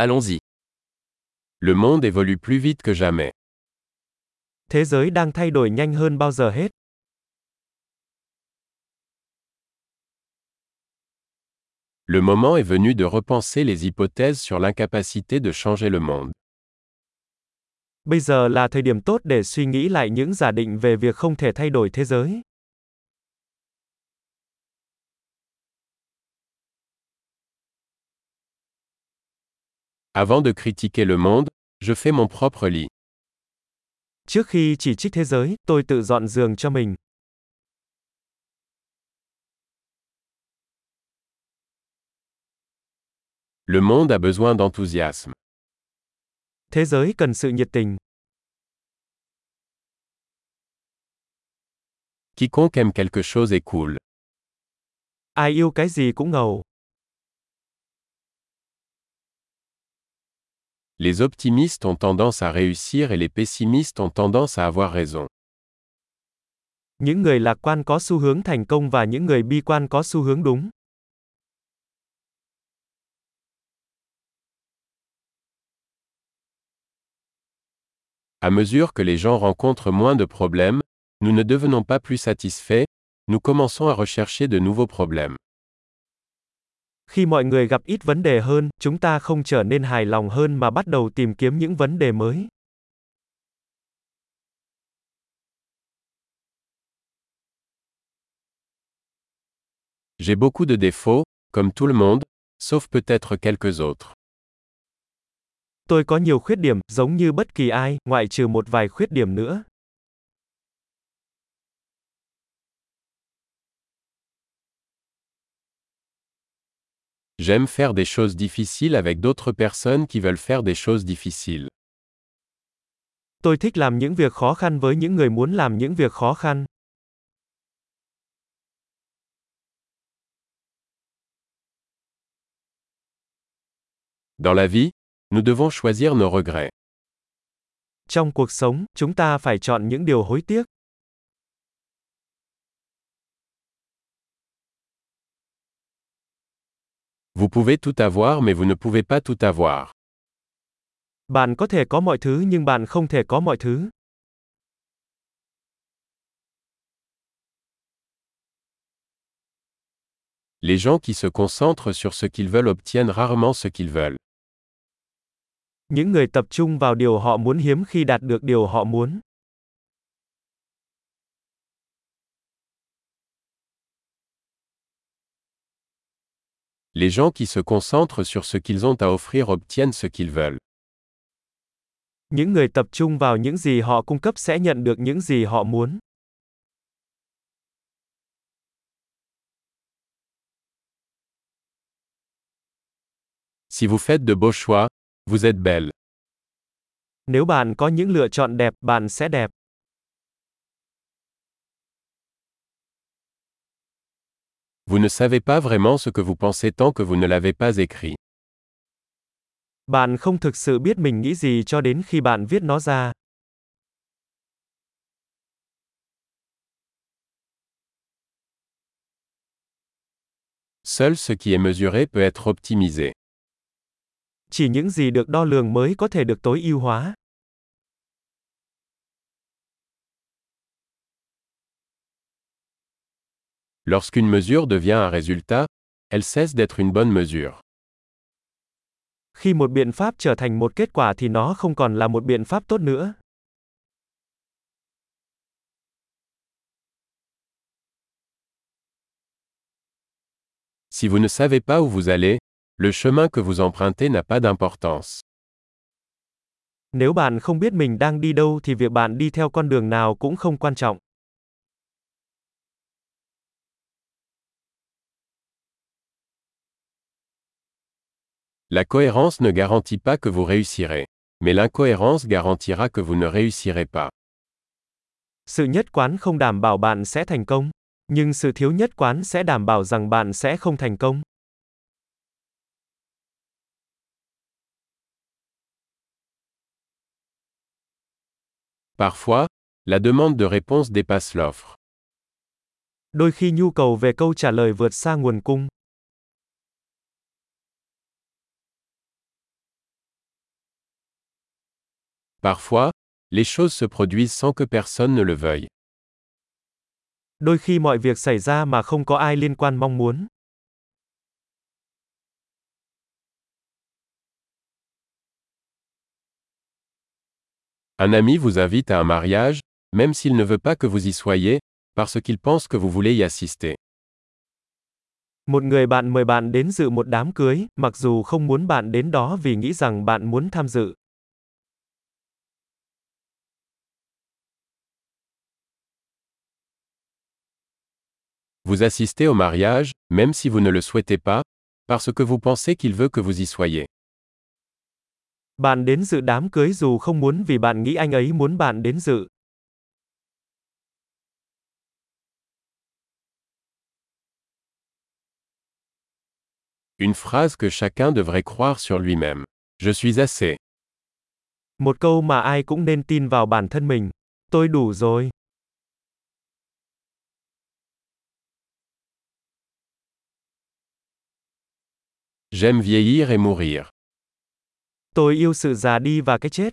Allons-y. Le monde évolue plus vite que jamais. Thế giới đang thay đổi nhanh hơn bao giờ hết. Le moment est venu de repenser les hypothèses sur l'incapacité de changer le monde. Bây giờ là thời điểm tốt để suy nghĩ lại những giả định về việc không thể thay đổi thế giới. Avant de critiquer le monde, je fais mon propre lit. Trước khi chỉ trích thế giới, tôi tự dọn giường cho mình. Le monde a besoin d'enthousiasme. Thế giới cần sự nhiệt tình. Quiconque aime quelque chose est cool. Ai yêu cái gì cũng ngầu. Les optimistes ont tendance à réussir et les pessimistes ont tendance à avoir raison. Những người lạc quan có xu hướng thành công và những người bi quan có xu hướng đúng. À mesure que les gens rencontrent moins de problèmes, nous ne devenons pas plus satisfaits, nous commençons à rechercher de nouveaux problèmes. Khi mọi người gặp ít vấn đề hơn, chúng ta không trở nên hài lòng hơn mà bắt đầu tìm kiếm những vấn đề mới. J'ai beaucoup de défauts, comme tout le monde, sauf peut-être quelques autres. Tôi có nhiều khuyết điểm, giống như bất kỳ ai, ngoại trừ một vài khuyết điểm nữa. J'aime faire des choses difficiles avec d'autres personnes qui veulent faire des choses difficiles. Tôi thích làm những việc khó khăn với những người muốn làm những việc khó khăn. Dans la vie, nous devons choisir nos regrets. Trong cuộc sống, chúng ta phải chọn những điều hối tiếc. Vous pouvez tout avoir mais vous ne pouvez pas tout avoir. Bạn có thể có mọi thứ nhưng bạn không thể có mọi thứ. Les gens qui se concentrent sur ce qu'ils veulent obtiennent rarement ce qu'ils veulent. Những người tập trung vào điều họ muốn hiếm khi đạt được điều họ muốn. Les gens qui se concentrent sur ce qu'ils ont à offrir obtiennent ce qu'ils veulent. Những người tập trung vào những gì họ cung cấp sẽ nhận được những gì họ muốn. Si vous faites de beaux choix, vous êtes belle. Nếu bạn có những lựa chọn đẹp, bạn sẽ đẹp. Vous ne savez pas vraiment ce que vous pensez tant que vous ne l'avez pas écrit. Bạn không thực sự biết mình nghĩ gì cho đến khi bạn viết nó ra. Seul ce qui est mesuré peut être optimisé. Chỉ những gì được đo lường mới có thể được tối ưu hóa. Lorsqu'une mesure devient un résultat, elle cesse d'être une bonne mesure. Khi một biện pháp trở thành một kết quả thì nó không còn là một biện pháp tốt nữa. Si vous ne savez pas où vous allez, le chemin que vous empruntez n'a pas d'importance. Nếu bạn không biết mình đang đi đâu thì việc bạn đi theo con đường nào cũng không quan trọng. La cohérence ne garantit pas que vous réussirez. Mais l'incohérence garantira que vous ne réussirez pas. Sự nhất quán không đảm bảo bạn sẽ thành công, nhưng sự thiếu nhất quán sẽ đảm bảo rằng bạn sẽ không thành công. Parfois, la demande de réponse dépasse l'offre. Đôi khi nhu cầu về câu trả lời vượt xa nguồn cung. Parfois, les choses se produisent sans que personne ne le veuille. Đôi khi mọi việc xảy ra mà không có ai liên quan mong muốn. Un ami vous invite à un mariage, même s'il ne veut pas que vous y soyez, parce qu'il pense que vous voulez y assister. Một người bạn mời bạn đến dự một đám cưới, mặc dù không muốn bạn đến đó vì nghĩ rằng bạn muốn tham dự. Vous assistez au mariage, même si vous ne le souhaitez pas, parce que vous pensez qu'il veut que vous y soyez. Bạn đến dự đám cưới dù không muốn vì bạn nghĩ anh ấy muốn bạn đến dự. Une phrase que chacun devrait croire sur lui-même. Je suis assez. Một câu mà ai cũng nên tin vào bản thân mình. Tôi đủ rồi. J'aime vieillir et mourir. Tôi yêu sự già đi và cái chết.